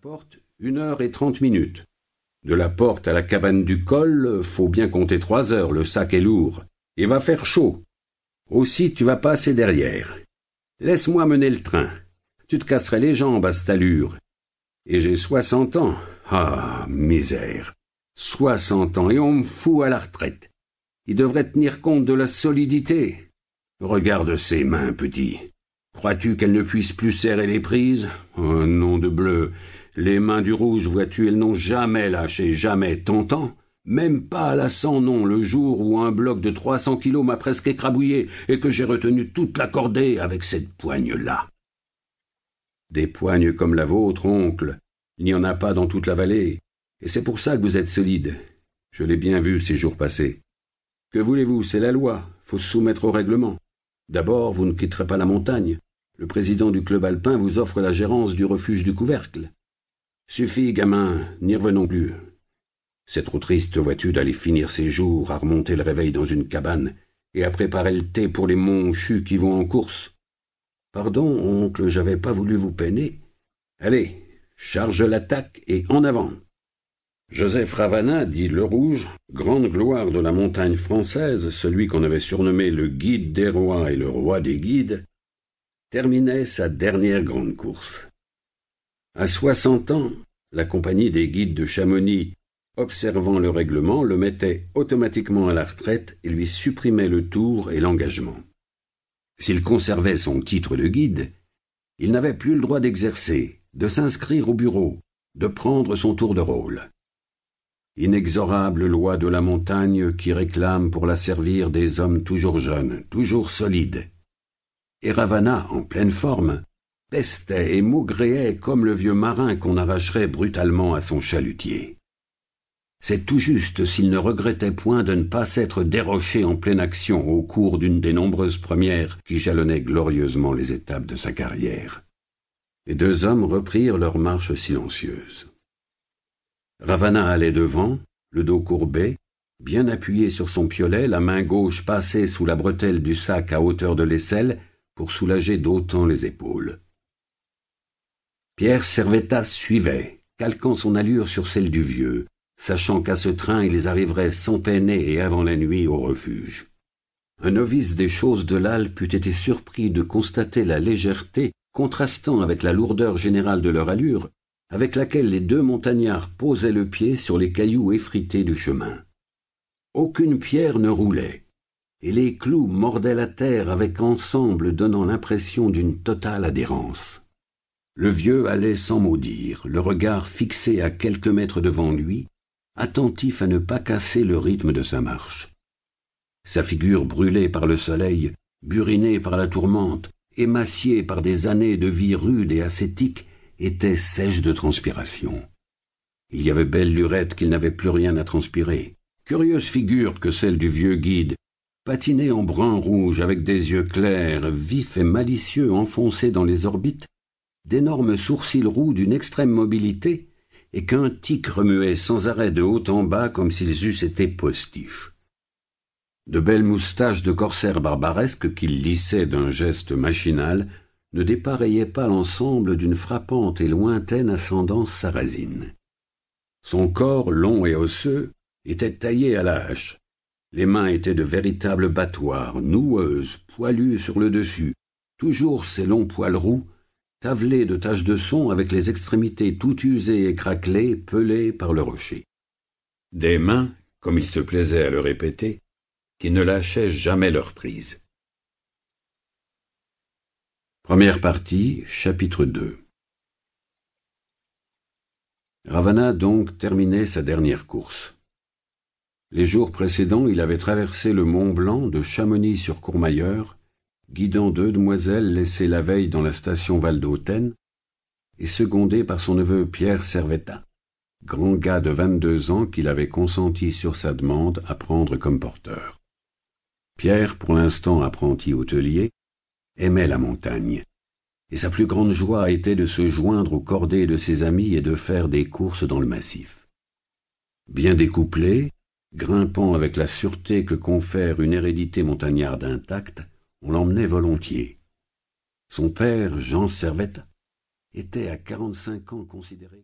porte, une heure et trente minutes. De la porte à la cabane du col, faut bien compter trois heures, le sac est lourd. Et va faire chaud. Aussi tu vas passer derrière. Laisse-moi mener le train. Tu te casserais les jambes à cette allure. Et j'ai soixante ans. Ah, misère. Soixante ans, et on me fout à la retraite. Il devrait tenir compte de la solidité. Regarde ses mains, petit. Crois-tu qu'elles ne puissent plus serrer les prises? Oh, nom de bleu Les mains du rouge, vois-tu, elles n'ont jamais lâché, jamais. T'entends Même pas à la sang, non, le jour où un bloc de trois cents kilos m'a presque écrabouillé et que j'ai retenu toute la cordée avec cette poigne-là. Des poignes comme la vôtre, oncle, il n'y en a pas dans toute la vallée, et c'est pour ça que vous êtes solide. Je l'ai bien vu ces jours passés. Que voulez-vous, c'est la loi, faut se soumettre au règlement. D'abord, vous ne quitterez pas la montagne. Le président du club alpin vous offre la gérance du refuge du couvercle. Suffit, gamin, n'y revenons plus. C'est trop triste, vois-tu, d'aller finir ses jours à remonter le réveil dans une cabane et à préparer le thé pour les monchus qui vont en course. Pardon, oncle, j'avais pas voulu vous peiner. Allez, charge l'attaque et en avant. Joseph Ravana, dit le Rouge, grande gloire de la montagne française, celui qu'on avait surnommé le guide des rois et le roi des guides, terminait sa dernière grande course. À soixante ans, la compagnie des guides de Chamonix, observant le règlement, le mettait automatiquement à la retraite et lui supprimait le tour et l'engagement. S'il conservait son titre de guide, il n'avait plus le droit d'exercer, de s'inscrire au bureau, de prendre son tour de rôle. Inexorable loi de la montagne qui réclame pour la servir des hommes toujours jeunes, toujours solides, et Ravana, en pleine forme, pestait et maugréait comme le vieux marin qu'on arracherait brutalement à son chalutier. C'est tout juste s'il ne regrettait point de ne pas s'être déroché en pleine action au cours d'une des nombreuses premières qui jalonnaient glorieusement les étapes de sa carrière. Les deux hommes reprirent leur marche silencieuse. Ravana allait devant, le dos courbé, bien appuyé sur son piolet, la main gauche passée sous la bretelle du sac à hauteur de l'aisselle, pour soulager d'autant les épaules. Pierre Servetta suivait, calquant son allure sur celle du vieux, sachant qu'à ce train ils arriveraient sans peiner et avant la nuit au refuge. Un novice des choses de l'Alpe eût été surpris de constater la légèreté contrastant avec la lourdeur générale de leur allure, avec laquelle les deux montagnards posaient le pied sur les cailloux effrités du chemin. Aucune pierre ne roulait, et les clous mordaient la terre avec ensemble donnant l'impression d'une totale adhérence. Le vieux allait sans mot dire, le regard fixé à quelques mètres devant lui, attentif à ne pas casser le rythme de sa marche. Sa figure brûlée par le soleil, burinée par la tourmente, émaciée par des années de vie rude et ascétique, était sèche de transpiration. Il y avait belle lurette qu'il n'avait plus rien à transpirer. Curieuse figure que celle du vieux guide, patiné en brun rouge avec des yeux clairs, vifs et malicieux enfoncés dans les orbites, d'énormes sourcils roux d'une extrême mobilité, et qu'un tic remuait sans arrêt de haut en bas comme s'ils eussent été postiches. De belles moustaches de corsaire barbaresque qu'il lissait d'un geste machinal ne dépareillaient pas l'ensemble d'une frappante et lointaine ascendance sarrasine. Son corps long et osseux était taillé à la hache, les mains étaient de véritables battoirs, noueuses, poilues sur le dessus, toujours ces longs poils roux, tavelés de taches de son avec les extrémités tout usées et craquelées, pelées par le rocher. Des mains, comme il se plaisait à le répéter, qui ne lâchaient jamais leur prise. Première partie, chapitre 2 Ravana donc terminait sa dernière course. Les jours précédents, il avait traversé le Mont Blanc de Chamonix-sur-Courmayeur, guidant deux demoiselles laissées la veille dans la station Val et secondé par son neveu Pierre Servetta, grand gars de vingt-deux ans qu'il avait consenti sur sa demande à prendre comme porteur. Pierre, pour l'instant apprenti hôtelier, aimait la montagne, et sa plus grande joie était de se joindre aux cordées de ses amis et de faire des courses dans le massif. Bien découplé, Grimpant avec la sûreté que confère une hérédité montagnarde intacte, on l'emmenait volontiers. Son père, Jean Servette, était à quarante-cinq ans considéré